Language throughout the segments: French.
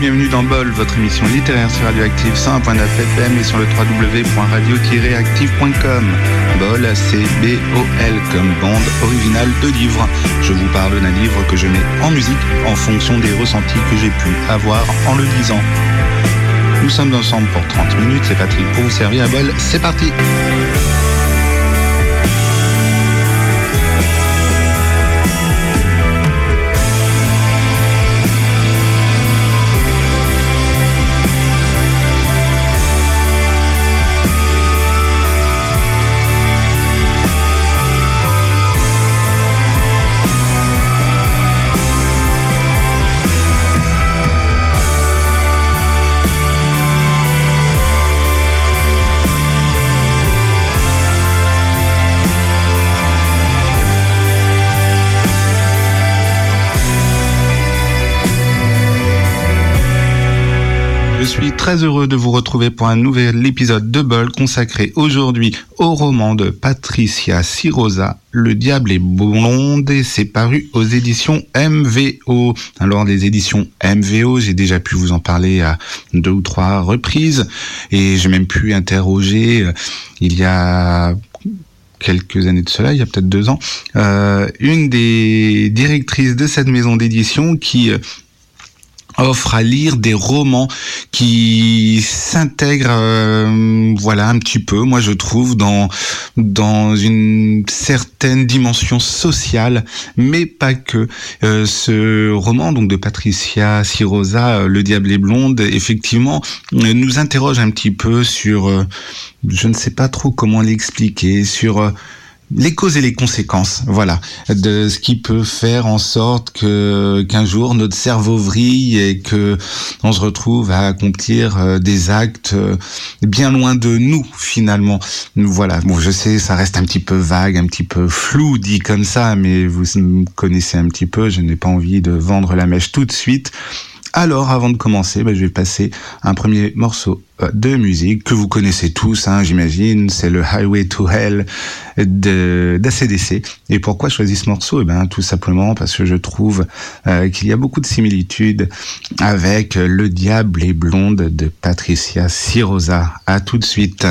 Bienvenue dans Bol, votre émission littéraire sur Radioactive 101.9 FM et sur le www.radio-active.com. Bol, c'est B-O-L comme bande originale de livres. Je vous parle d'un livre que je mets en musique en fonction des ressentis que j'ai pu avoir en le lisant. Nous sommes ensemble pour 30 minutes, c'est Patrick pour vous servir à Bol, c'est parti très heureux de vous retrouver pour un nouvel épisode de Bol consacré aujourd'hui au roman de Patricia Sirosa, Le Diable est blonde et c'est paru aux éditions MVO. Alors les éditions MVO, j'ai déjà pu vous en parler à deux ou trois reprises et j'ai même pu interroger euh, il y a quelques années de cela, il y a peut-être deux ans, euh, une des directrices de cette maison d'édition qui euh, offre à lire des romans qui s'intègrent euh, voilà un petit peu moi je trouve dans dans une certaine dimension sociale mais pas que. Euh, ce roman donc de Patricia Sirosa euh, Le diable est blonde effectivement nous interroge un petit peu sur je ne sais pas trop comment l'expliquer sur les causes et les conséquences, voilà, de ce qui peut faire en sorte que qu'un jour notre cerveau vrille et que on se retrouve à accomplir euh, des actes euh, bien loin de nous finalement. Voilà, bon, je sais, ça reste un petit peu vague, un petit peu flou dit comme ça, mais vous me connaissez un petit peu, je n'ai pas envie de vendre la mèche tout de suite. Alors, avant de commencer, bah, je vais passer un premier morceau euh, de musique que vous connaissez tous, hein, j'imagine. C'est le Highway to Hell d'ACDC. Et pourquoi je choisis ce morceau? Eh ben, tout simplement parce que je trouve euh, qu'il y a beaucoup de similitudes avec Le Diable et Blonde de Patricia Sirosa. À tout de suite.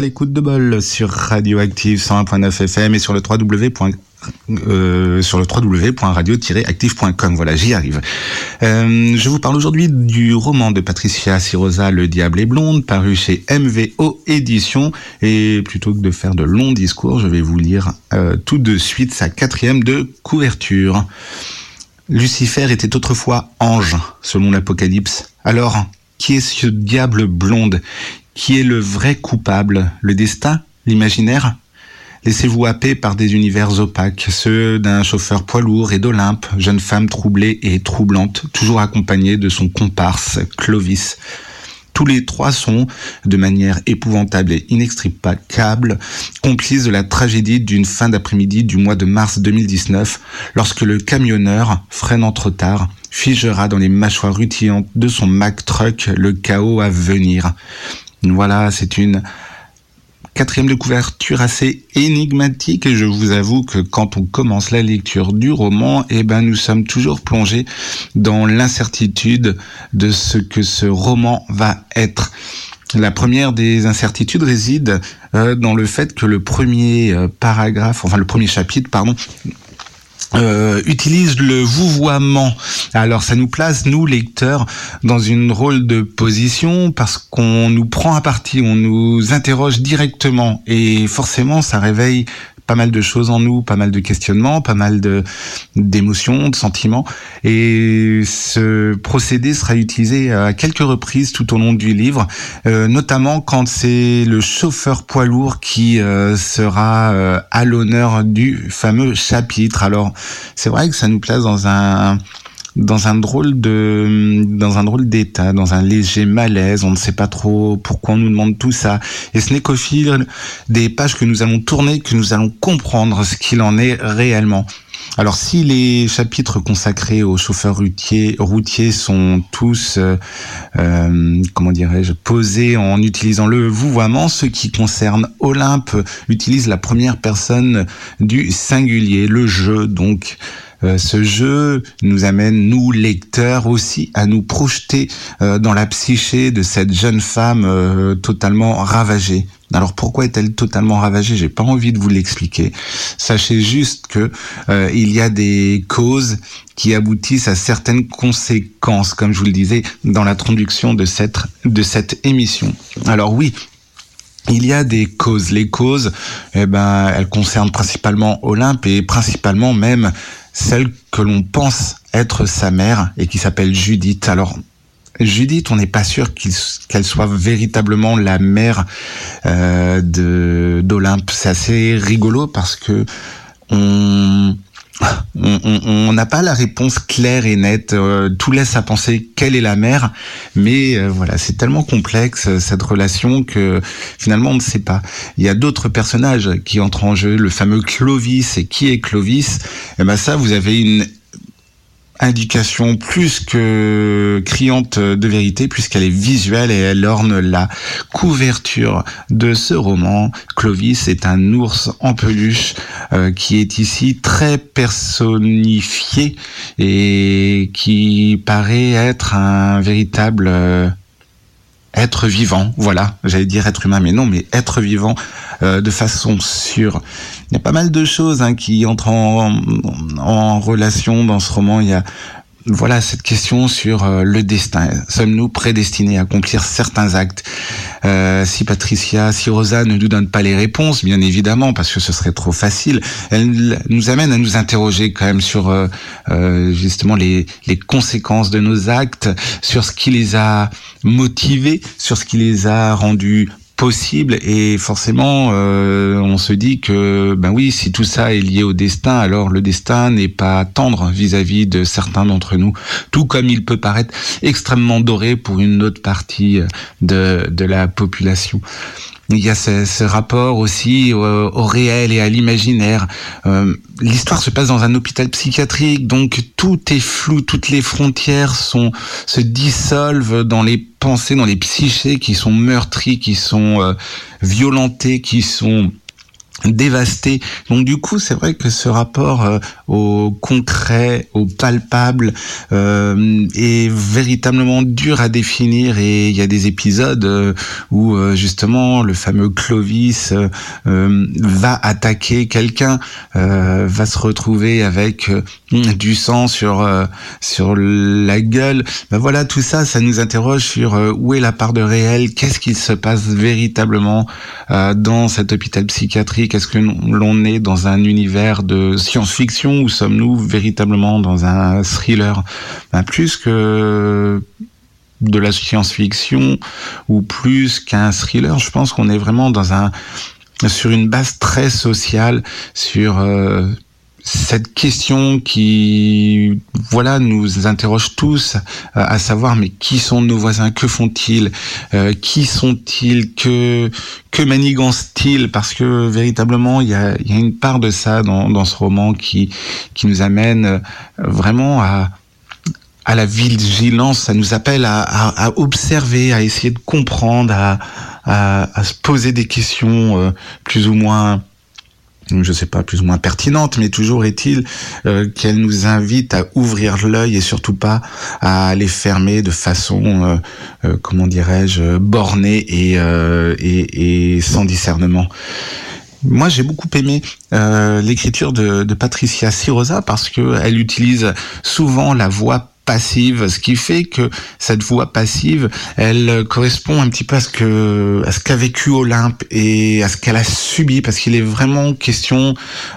À de Bol sur Radioactive 101.9 FM et sur le www. Euh, www.radio-active.com. Voilà, j'y arrive. Euh, je vous parle aujourd'hui du roman de Patricia Sirosa, Le Diable est blonde, paru chez MVO Édition. Et plutôt que de faire de longs discours, je vais vous lire euh, tout de suite sa quatrième de couverture. Lucifer était autrefois ange, selon l'Apocalypse. Alors, qui est ce diable blonde? Qui est le vrai coupable Le destin L'imaginaire? Laissez-vous happer par des univers opaques, ceux d'un chauffeur poids lourd et d'Olympe, jeune femme troublée et troublante, toujours accompagnée de son comparse Clovis. Tous les trois sont, de manière épouvantable et inextricable, complices de la tragédie d'une fin d'après-midi du mois de mars 2019, lorsque le camionneur, freinant trop tard, figera dans les mâchoires rutilantes de son Mack Truck le chaos à venir. Voilà, c'est une quatrième de couverture assez énigmatique et je vous avoue que quand on commence la lecture du roman, eh ben nous sommes toujours plongés dans l'incertitude de ce que ce roman va être. La première des incertitudes réside euh, dans le fait que le premier euh, paragraphe, enfin le premier chapitre, pardon, euh, utilise le vouvoiement. Alors ça nous place, nous lecteurs, dans une rôle de position parce qu'on nous prend à partie, on nous interroge directement et forcément ça réveille pas mal de choses en nous, pas mal de questionnements, pas mal de d'émotions, de sentiments. Et ce procédé sera utilisé à quelques reprises tout au long du livre, euh, notamment quand c'est le chauffeur poids lourd qui euh, sera euh, à l'honneur du fameux chapitre. Alors c'est vrai que ça nous place dans un dans un drôle de dans un drôle d'état, dans un léger malaise. On ne sait pas trop pourquoi on nous demande tout ça. Et ce n'est qu'au fil des pages que nous allons tourner que nous allons comprendre ce qu'il en est réellement. Alors si les chapitres consacrés aux chauffeurs routiers, sont tous, euh, euh, comment dirais-je, posés en utilisant le vouvoiement, ceux qui concernent Olympe utilisent la première personne du singulier, le jeu donc. Euh, ce jeu nous amène, nous lecteurs aussi, à nous projeter euh, dans la psyché de cette jeune femme euh, totalement ravagée. Alors pourquoi est-elle totalement ravagée? J'ai pas envie de vous l'expliquer. Sachez juste que il y a des causes qui aboutissent à certaines conséquences, comme je vous le disais dans l'introduction de cette de cette émission. Alors oui, il y a des causes. Les causes, eh ben, elles concernent principalement Olympe et principalement même celle que l'on pense être sa mère et qui s'appelle Judith. Alors, Judith, on n'est pas sûr qu'elle soit véritablement la mère euh, d'Olympe. C'est assez rigolo parce que on on n'a pas la réponse claire et nette. Euh, tout laisse à penser quelle est la mère, mais euh, voilà, c'est tellement complexe euh, cette relation que finalement on ne sait pas. Il y a d'autres personnages qui entrent en jeu, le fameux Clovis. Et qui est Clovis? Eh ben ça, vous avez une indication plus que criante de vérité puisqu'elle est visuelle et elle orne la couverture de ce roman. Clovis est un ours en peluche euh, qui est ici très personnifié et qui paraît être un véritable euh, être vivant, voilà, j'allais dire être humain, mais non, mais être vivant euh, de façon sûre. Il y a pas mal de choses hein, qui entrent en, relation dans ce roman. Il y a voilà cette question sur euh, le destin. Sommes-nous prédestinés à accomplir certains actes? Euh, Si Patricia, si Rosa ne nous donne pas les réponses, bien évidemment, parce que ce serait trop facile, elle nous amène à nous interroger quand même sur euh, euh justement les, les conséquences de nos actes, sur ce qui les a motivés, sur ce qui les a rendus possible et forcément euh, on se dit que ben oui si tout ça est lié au destin alors le destin n'est pas tendre vis-à-vis de certains d'entre nous tout comme il peut paraître extrêmement doré pour une autre partie de, de la population il y a ce, ce rapport aussi au, au, réel et à l'imaginaire. Euh, L'histoire se passe dans un hôpital psychiatrique, donc tout est flou, toutes les frontières sont se dissolvent dans les pensées, dans les psychés qui sont meurtries, qui sont euh, violentées, qui sont dévasté. Donc du coup, c'est vrai que ce rapport euh, au concret, au palpable, euh, est véritablement dur à définir. Et il y a des épisodes euh, où justement le fameux Clovis va attaquer quelqu'un, va se retrouver avec du sang sur sur la gueule. Ben voilà, tout ça, ça nous interroge sur où est la part de réel, qu'est-ce qui se passe véritablement dans cet hôpital psychiatrique? Est-ce que l'on est dans un univers de science-fiction ou sommes-nous véritablement dans un thriller? Ben, Plus que de la science-fiction ou plus qu'un thriller, je pense qu'on est vraiment sur une base très sociale, sur euh, cette question qui, voilà, nous interroge tous, euh, à savoir, mais qui sont nos voisins, que font-ils, euh, qui sont-ils, que que manigancent-ils? Parce que véritablement, il y a, y a, une part de ça dans, dans ce roman qui qui nous amène euh, vraiment à à la vigilance, ça nous appelle à, à, à observer, à essayer de comprendre, à, à, se poser des questions plus ou moins je sais pas, plus ou moins pertinente, mais toujours est-il euh, qu'elle nous invite à ouvrir l'œil et surtout pas à les fermer de façon, euh, euh, comment dirais-je, bornée et, sans discernement. Moi, j'ai beaucoup aimé l'écriture de, Patricia Sirosa parce que elle utilise souvent la voix passive, ce qui fait que cette voix passive, elle correspond un petit peu à ce qu'a vécu Olympe et à ce qu'elle a subi, parce qu'il est vraiment question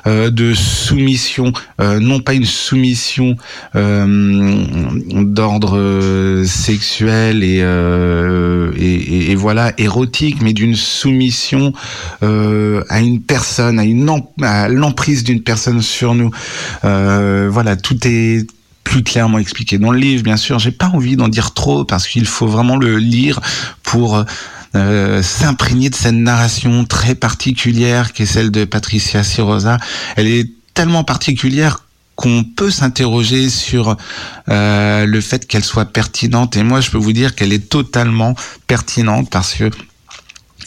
euh, de soumission, euh, non pas une soumission euh, d'ordre sexuel et, voilà érotique, mais d'une soumission à une personne, à une à l'emprise d'une personne sur nous. voilà, tout est plus clairement expliqué dans le livre, bien sûr. J'ai pas envie d'en dire trop parce qu'il faut vraiment le lire pour euh, s'imprégner de cette narration très particulière qui est celle de Patricia Sirosa. Elle est tellement particulière qu'on peut s'interroger sur euh, le fait qu'elle soit pertinente. Et moi, je peux vous dire qu'elle est totalement pertinente parce que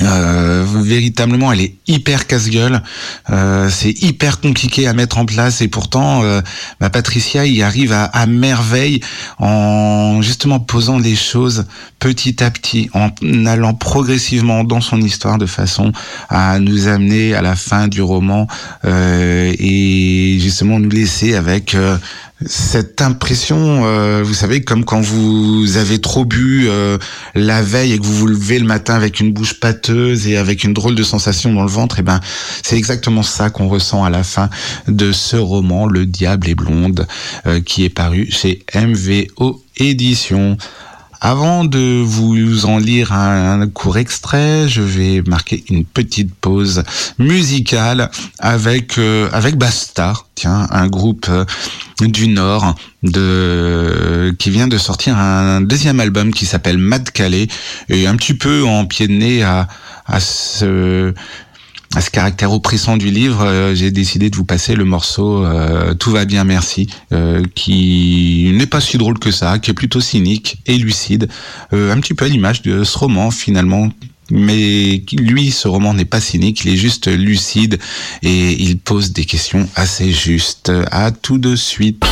euh, véritablement, elle est hyper casse-gueule. Euh, c'est hyper compliqué à mettre en place et pourtant, euh, bah, Patricia y arrive à, à, merveille en justement posant les choses petit à petit, en allant progressivement dans son histoire de façon à nous amener à la fin du roman euh, et justement nous laisser avec euh, cette impression, euh, vous savez, comme quand vous avez trop bu euh, la veille et que vous vous levez le matin avec une bouche pâteuse et avec une drôle de sensation dans le ventre, et eh ben c'est exactement ça qu'on ressent à la fin de ce roman, Le Diable est blonde, euh, qui est paru chez MVO Édition. Avant de vous en lire un, court extrait, je vais marquer une petite pause musicale avec euh, avec Bastard, tiens, un groupe euh, du Nord de qui vient de sortir un deuxième album qui s'appelle Mad Calais et un petit peu en pied de nez à à ce à ce caractère oppressant du livre, euh, j'ai décidé de vous passer le morceau euh, Tout va bien, merci, euh, qui n'est pas si drôle que ça, qui est plutôt cynique et lucide, un petit peu à l'image de ce roman finalement. Mais lui, ce roman n'est pas cynique, il est juste lucide et il pose des questions assez justes. À tout de suite.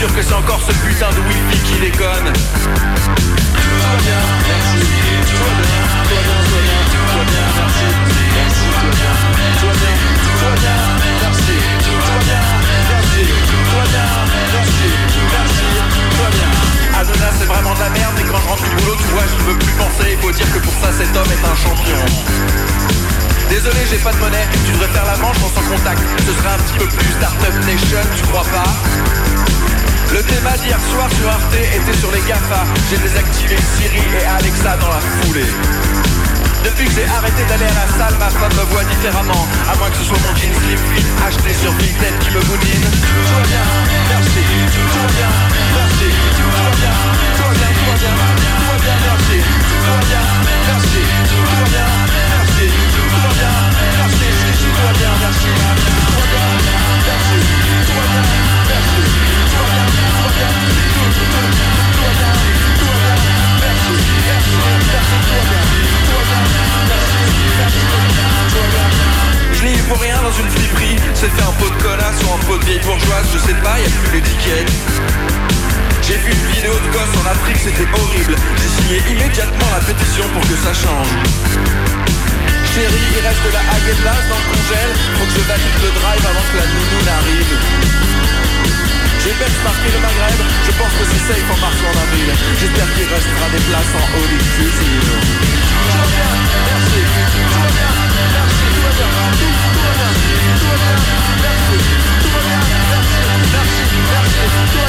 C'est vraiment de la merde Et quand je rentre du J'ai désactivé Siri et Alexa dans la foulée depuis que j'ai arrêté d'aller à la salle, ma femme me voit différemment À moins que ce soit mon jean slim fit acheté sur Vinted qui me boudine Tout va bien, merci, tout va bien, merci, tout va bien, tout va bien, tout va bien, tout va bien, merci, tout va bien, merci, tout va bien, merci, tout va bien, merci, tout va bien, merci, tout va bien, merci, tout va bien, merci, tout va bien, tout bien, Je sais pas, y'a plus l'étiquette J'ai vu une vidéo de gosse en Afrique, c'était horrible J'ai signé immédiatement la pétition pour que ça change Chérie, il reste de la hague dans le congèle Faut que je valide le drive avant que la nounou n'arrive j'ai benchmarké le Maghreb, je pense que c'est safe en mars en avril J'espère qu'il restera des places en haut Just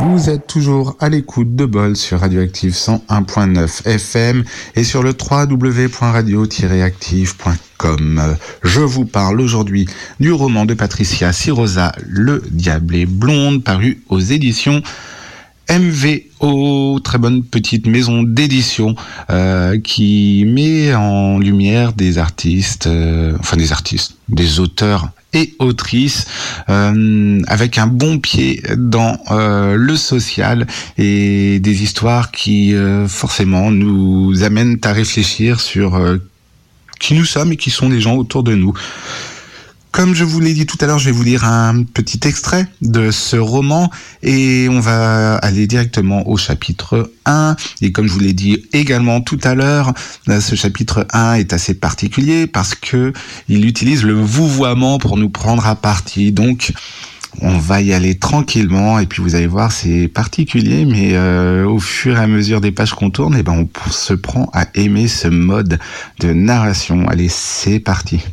Vous êtes toujours à l'écoute de Bol sur Radioactive 101.9 FM et sur le www.radio-active.com. Je vous parle aujourd'hui du roman de Patricia Sirosa, Le Diable est blonde, paru aux éditions MVO, très bonne petite maison d'édition euh, qui met en lumière des artistes, euh, enfin des artistes, des auteurs et autrices euh, avec un bon pied dans le social et des histoires qui forcément nous amènent à réfléchir sur qui nous sommes et qui sont les gens autour de nous. Comme je vous l'ai dit tout à l'heure, je vais vous lire un petit extrait de ce roman et on va aller directement au chapitre 1. Et comme je vous l'ai dit également tout à l'heure, ce chapitre 1 est assez particulier parce que il utilise le vouvoiement pour nous prendre à partie. Donc, on va y aller tranquillement et puis vous allez voir c'est particulier mais euh, au fur et à mesure des pages qu'on tourne eh ben on se prend à aimer ce mode de narration allez c'est parti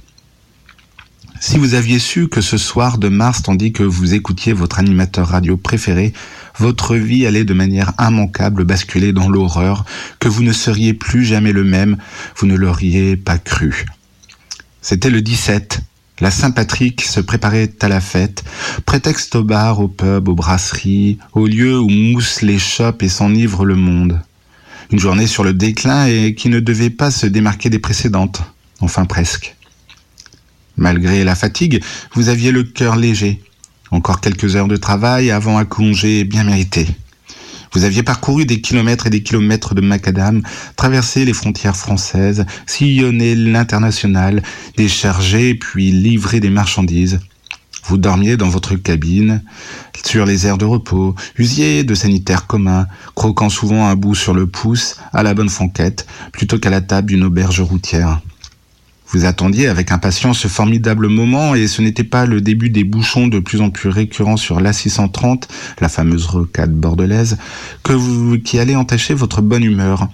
si vous aviez su que ce soir de mars, tandis que vous écoutiez votre animateur radio préféré, votre vie allait de manière immanquable basculer dans l'horreur, que vous ne seriez plus jamais le même, vous ne l'auriez pas cru. C'était le 17. La Saint-Patrick se préparait à la fête, prétexte au bar, au pub, aux brasseries, au lieu où moussent les chopes et s'enivre le monde. Une journée sur le déclin et qui ne devait pas se démarquer des précédentes, enfin presque. Malgré la fatigue, vous aviez le cœur léger. Encore quelques heures de travail avant un congé bien mérité. Vous aviez parcouru des kilomètres et des kilomètres de macadam, traversé les frontières françaises, sillonné l'international, déchargé puis livré des marchandises. Vous dormiez dans votre cabine, sur les aires de repos, usiez de sanitaires communs, croquant souvent un bout sur le pouce à la bonne fonquette, plutôt qu'à la table d'une auberge routière. Vous attendiez avec impatience ce formidable moment et ce n'était pas le début des bouchons de plus en plus récurrents sur l'A630, la fameuse rocade bordelaise, que vous, qui allait entacher votre bonne humeur.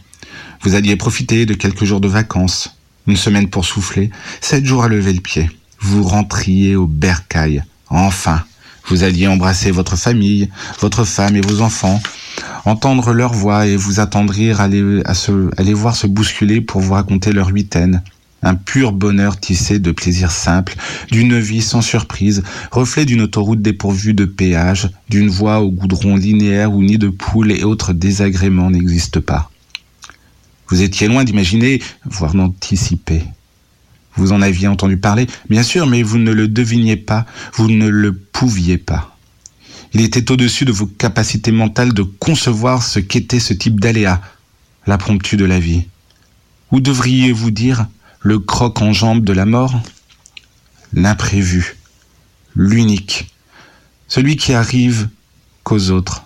Vous alliez profiter de quelques jours de vacances, une semaine pour souffler, sept jours à lever le pied. Vous rentriez au bercail. Enfin, vous alliez embrasser votre famille, votre femme et vos enfants, entendre leur voix et vous attendrir à les, à, se, à les voir se bousculer pour vous raconter leur huitaine un pur bonheur tissé de plaisirs simples, d'une vie sans surprise, reflet d'une autoroute dépourvue de péage, d'une voie au goudron linéaire où ni de poule et autres désagréments n'existent pas. Vous étiez loin d'imaginer, voire d'anticiper. Vous en aviez entendu parler, bien sûr, mais vous ne le deviniez pas, vous ne le pouviez pas. Il était au-dessus de vos capacités mentales de concevoir ce qu'était ce type d'aléa, la de la vie. Ou devriez-vous dire le croc en jambe de la mort L'imprévu, l'unique, celui qui arrive qu'aux autres.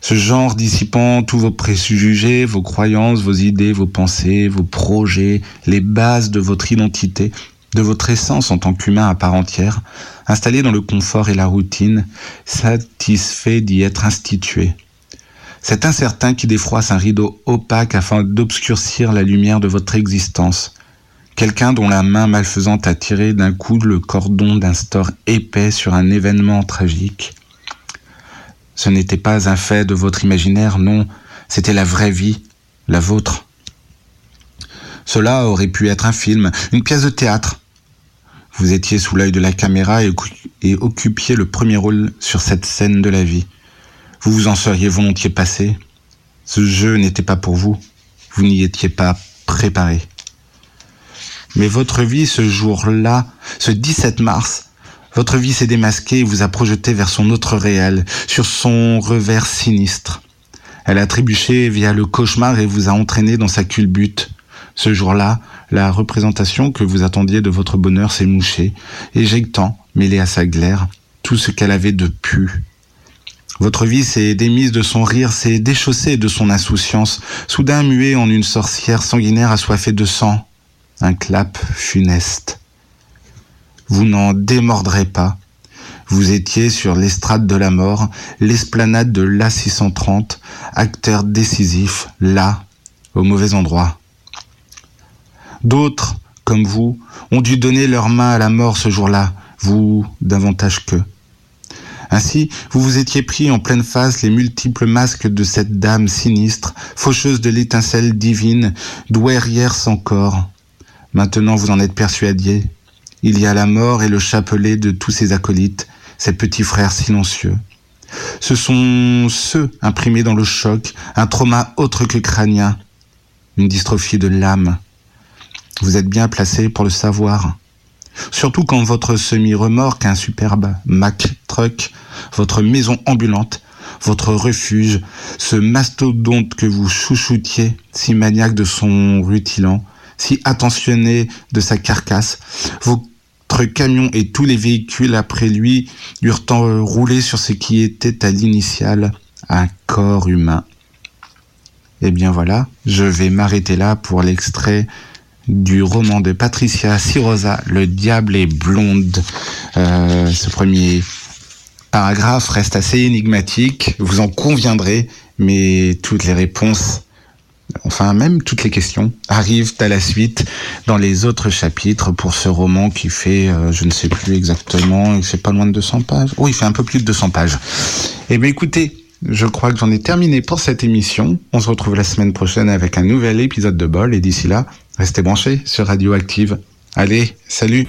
Ce genre dissipant tous vos préjugés, vos croyances, vos idées, vos pensées, vos projets, les bases de votre identité, de votre essence en tant qu'humain à part entière, installé dans le confort et la routine, satisfait d'y être institué. Cet incertain qui défroisse un rideau opaque afin d'obscurcir la lumière de votre existence. Quelqu'un dont la main malfaisante a tiré d'un coup le cordon d'un store épais sur un événement tragique. Ce n'était pas un fait de votre imaginaire, non, c'était la vraie vie, la vôtre. Cela aurait pu être un film, une pièce de théâtre. Vous étiez sous l'œil de la caméra et, occupiez le premier rôle sur cette scène de la vie. Vous vous en seriez volontiers passé. Ce jeu n'était pas pour vous. Vous n'y étiez pas préparé. Mais votre vie ce jour-là, ce 17 mars, votre vie s'est démasquée et vous a projeté vers son autre réel, sur son revers sinistre. Elle a trébuché via le cauchemar et vous a entraîné dans sa culbute. Ce jour-là, la représentation que vous attendiez de votre bonheur s'est mouchée, éjectant, mêlée à sa glaire, tout ce qu'elle avait de pu. Votre vie s'est démise de son rire, s'est déchaussée de son insouciance, soudain muée en une sorcière sanguinaire assoiffée de sang. Un clap funeste vous n'en démordrez pas. Vous étiez sur l'estrade de la mort, l'esplanade de l'A630, acteur décisif, là, au mauvais endroit. D'autres, comme vous, ont dû donner leur main à la mort ce jour-là, vous davantage qu'eux. Ainsi, vous vous étiez pris en pleine face les multiples masques de cette dame sinistre, faucheuse de l'étincelle divine, douairière sans corps. Maintenant, vous en êtes persuadé, il y a la mort et le chapelet de tous ses acolytes, ses petits frères silencieux. Ce sont ceux imprimés dans le choc, un trauma autre que crânien, une dystrophie de l'âme. Vous êtes bien placé pour le savoir. Surtout quand votre semi-remorque, un superbe Mack Truck, votre maison ambulante, votre refuge, ce mastodonte que vous chouchoutiez, si maniaque de son rutilant, si attentionné de sa carcasse. Votre camion et tous les véhicules après lui eurent roulé sur ce qui était à l'initiale un corps humain. Eh bien voilà, je vais m'arrêter là pour l'extrait du roman de Patricia Sirosa, Le diable est blonde. Euh, ce premier paragraphe reste assez énigmatique, vous en conviendrez, mais toutes les réponses enfin même toutes les questions, arrivent à la suite dans les autres chapitres pour ce roman qui fait, euh, je ne sais plus exactement, c'est pas loin de 200 pages. Oui, il fait un peu plus de 200 pages. Eh bien écoutez, je crois que j'en ai terminé pour cette émission. On se retrouve la semaine prochaine avec un nouvel épisode de Bol et d'ici là, restez branchés sur Radioactive. Allez, salut